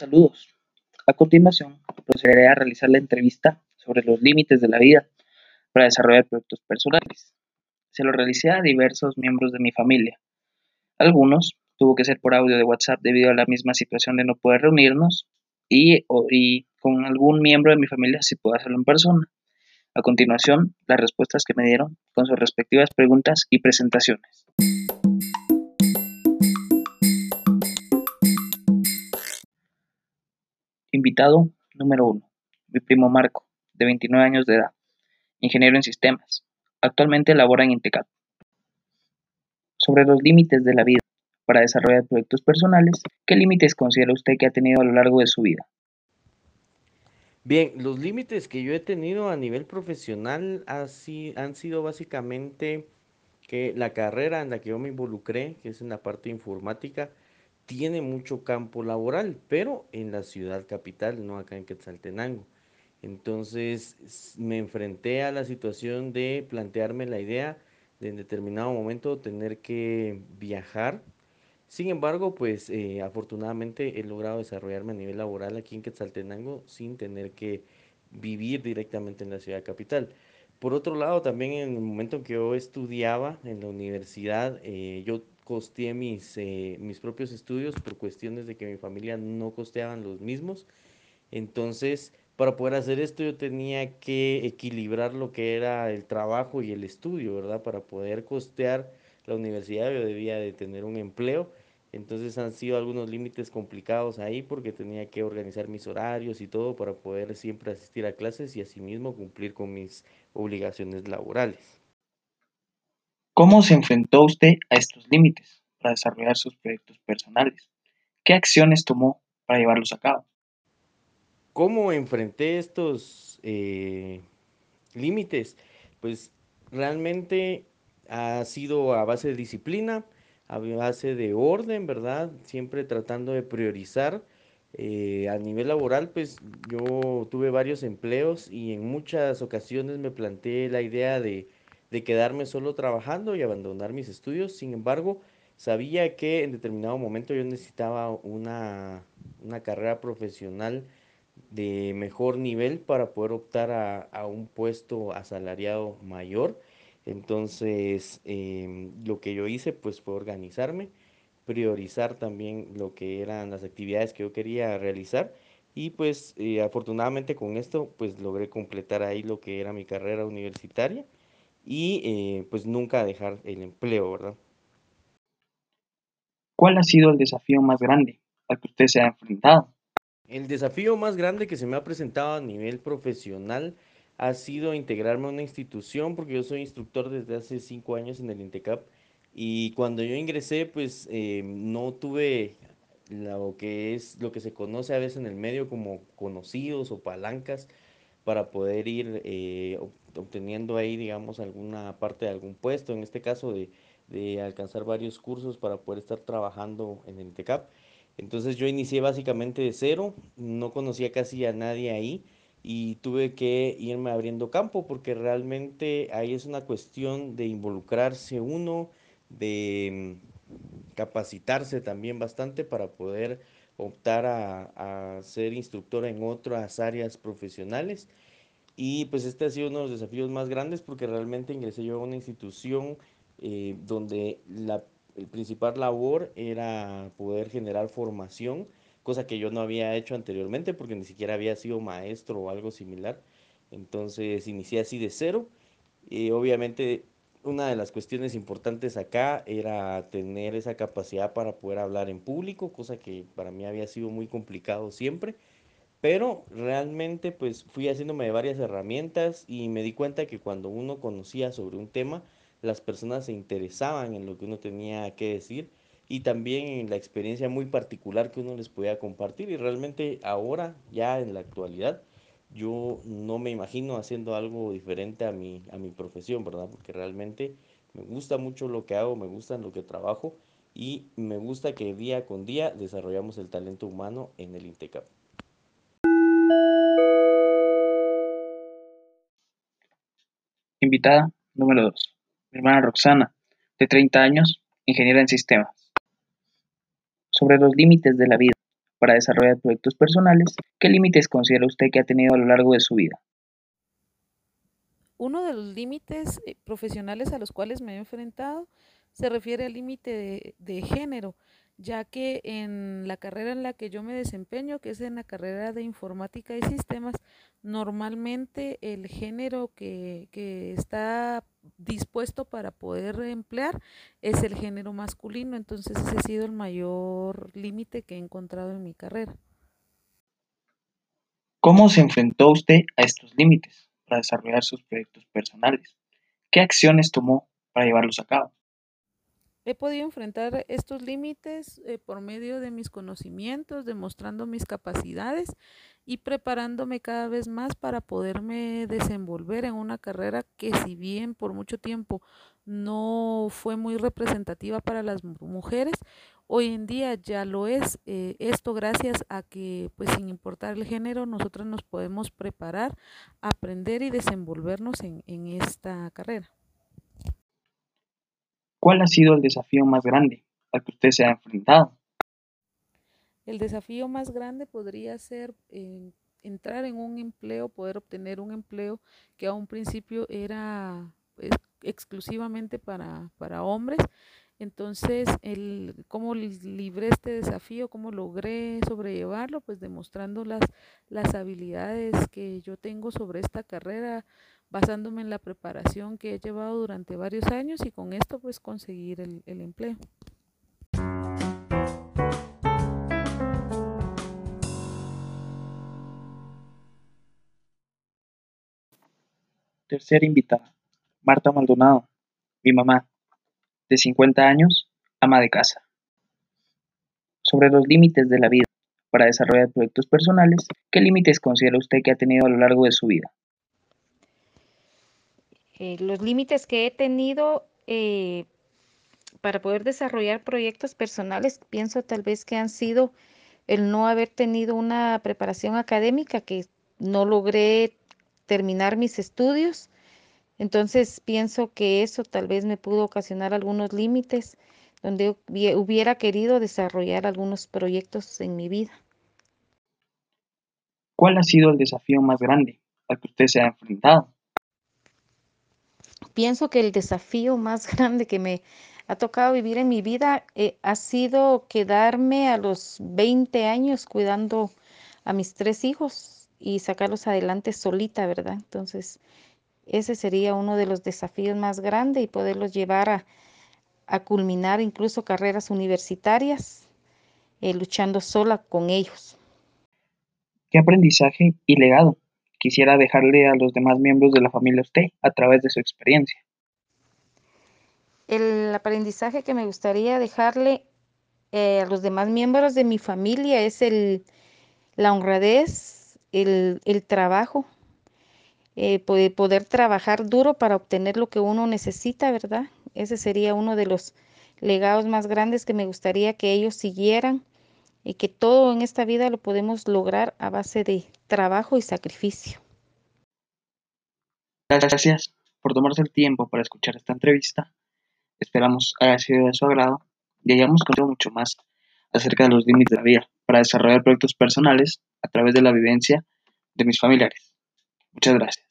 Saludos. A continuación, procederé a realizar la entrevista sobre los límites de la vida para desarrollar proyectos personales. Se lo realicé a diversos miembros de mi familia. Algunos tuvo que ser por audio de WhatsApp debido a la misma situación de no poder reunirnos y, con algún miembro de mi familia sí puedo hacerlo en persona. A continuación, las respuestas que me dieron con sus respectivas preguntas y presentaciones. Invitado número 1. Mi primo Marco, de 29 años de edad, ingeniero en sistemas. Actualmente labora en Intecap. Sobre los límites de la vida para desarrollar proyectos personales, ¿qué límites considera usted que ha tenido a lo largo de su vida? Bien, los límites que yo he tenido a nivel profesional han sido básicamente que la carrera en la que yo me involucré, que es en la parte informática, tiene mucho campo laboral, pero en la ciudad capital, no acá en Quetzaltenango. Entonces me enfrenté a la situación de plantearme la idea de en determinado momento tener que viajar. Sin embargo, pues eh, afortunadamente he logrado desarrollarme a nivel laboral aquí en Quetzaltenango sin tener que vivir directamente en la ciudad capital. Por otro lado, también en el momento en que yo estudiaba en la universidad, eh, yo costeé mis, eh, mis propios estudios por cuestiones de que mi familia no costeaban los mismos. Entonces, para poder hacer esto yo tenía que equilibrar lo que era el trabajo y el estudio, ¿verdad? Para poder costear la universidad yo debía de tener un empleo. Entonces han sido algunos límites complicados ahí porque tenía que organizar mis horarios y todo para poder siempre asistir a clases y asimismo cumplir con mis obligaciones laborales. ¿Cómo se enfrentó usted a estos límites para desarrollar sus proyectos personales? ¿Qué acciones tomó para llevarlos a cabo? ¿Cómo enfrenté estos eh, límites? Pues realmente ha sido a base de disciplina, a base de orden, ¿verdad? Siempre tratando de priorizar. Eh, a nivel laboral, pues yo tuve varios empleos y en muchas ocasiones me planteé la idea de de quedarme solo trabajando y abandonar mis estudios. Sin embargo, sabía que en determinado momento yo necesitaba una, carrera profesional de mejor nivel para poder optar a, un puesto asalariado mayor. Entonces, em, lo que yo hice pues fue organizarme, priorizar también lo que eran las actividades que yo quería realizar y pues eh, afortunadamente con esto pues logré completar ahí lo que era mi carrera universitaria y eh, pues nunca dejar el empleo, ¿verdad? ¿Cuál ha sido el desafío más grande al que usted se ha enfrentado? El desafío más grande que se me ha presentado a nivel profesional ha sido integrarme a una institución, porque yo soy instructor desde hace cinco años en el INTECAP, y cuando yo ingresé, pues eh, no tuve lo que es lo que se conoce a veces en el medio como conocidos o palancas para poder ir eh, obteniendo ahí, digamos, alguna parte de algún puesto, en este caso de, de alcanzar varios cursos para poder estar trabajando en el TECAP. Entonces yo inicié básicamente de cero, no conocía casi a nadie ahí y tuve que irme abriendo campo porque realmente ahí es una cuestión de involucrarse uno, de mm, capacitarse también bastante para poder optar a, ser instructor en otras áreas profesionales y pues este ha sido uno de los desafíos más grandes porque realmente ingresé yo a una institución eh, donde la el principal labor era poder generar formación, cosa que yo no había hecho anteriormente porque ni siquiera había sido maestro o algo similar. Entonces inicié así de cero. Y obviamente una de las cuestiones importantes acá era tener esa capacidad para poder hablar en público, cosa que para mí había sido muy complicado siempre. Pero realmente pues fui haciéndome de varias herramientas y me di cuenta que cuando uno conocía sobre un tema, las personas se interesaban en lo que uno tenía que decir y también en la experiencia muy particular que uno les podía compartir. Y realmente ahora, ya en la actualidad, yo no me imagino haciendo algo diferente a mi, a mi profesión, ¿verdad? Porque realmente me gusta mucho lo que hago, me gusta en lo que trabajo y me gusta que día con día desarrollamos el talento humano en el INTECAP. Invitada número 2. Mi hermana Roxana, de 30 años, ingeniera en sistemas. Sobre los límites de la vida para desarrollar proyectos personales, ¿qué límites considera usted que ha tenido a lo largo de su vida? Uno de los límites eh, profesionales a los cuales me he enfrentado se refiere al límite de, género ya que en la carrera en la que yo me desempeño, que es en la carrera de informática y sistemas, normalmente el género que está dispuesto para poder emplear es el género masculino, entonces ese ha sido el mayor límite que he encontrado en mi carrera. ¿Cómo se enfrentó usted a estos límites para desarrollar sus proyectos personales? ¿Qué acciones tomó para llevarlos a cabo? He podido enfrentar estos límites eh, por medio de mis conocimientos, demostrando mis capacidades y preparándome cada vez más para poderme desenvolver en una carrera que si bien por mucho tiempo no fue muy representativa para las mujeres, hoy en día ya lo es. Eh, esto gracias a que pues sin importar el género nosotros nos podemos preparar, aprender y desenvolvernos en, en esta carrera. ¿Cuál ha sido el desafío más grande al que usted se ha enfrentado? El desafío más grande podría ser eh, entrar en un empleo, poder obtener un empleo que a un principio era pues, exclusivamente para, para hombres. Entonces, el, ¿cómo libré este desafío? ¿Cómo logré sobrellevarlo? Pues demostrando las, las habilidades que yo tengo sobre esta carrera, basándome en la preparación que he llevado durante varios años y con esto pues conseguir el, empleo. Tercera invitada, Marta Maldonado, mi mamá, de 50 años, ama de casa. Sobre los límites de la vida para desarrollar proyectos personales, ¿qué límites considera usted que ha tenido a lo largo de su vida? Eh, los límites que he tenido eh, para poder desarrollar proyectos personales, pienso tal vez que han sido el no haber tenido una preparación académica, que no logré terminar mis estudios. Entonces pienso que eso tal vez me pudo ocasionar algunos límites donde hubiera querido desarrollar algunos proyectos en mi vida. ¿Cuál ha sido el desafío más grande al que usted se ha enfrentado? Pienso que el desafío más grande que me ha tocado vivir en mi vida eh, ha sido quedarme a los 20 años cuidando a mis tres hijos y sacarlos adelante solita, ¿verdad? Entonces, ese sería uno de los desafíos más grandes y poderlos llevar a, culminar incluso carreras universitarias eh, luchando sola con ellos. ¿Qué aprendizaje y legado quisiera dejarle a los demás miembros de la familia usted a través de su experiencia? El aprendizaje que me gustaría dejarle eh, a los demás miembros de mi familia es el, la honradez, el, trabajo, eh, poder, poder trabajar duro para obtener lo que uno necesita, ¿verdad? Ese sería uno de los legados más grandes que me gustaría que ellos siguieran y que todo en esta vida lo podemos lograr a base de trabajo y sacrificio. Gracias por tomarse el tiempo para escuchar esta entrevista. Esperamos haya sido de su agrado y hayamos conocido mucho más acerca de los límites de la vida para desarrollar proyectos personales a través de la vivencia de mis familiares. Muchas gracias.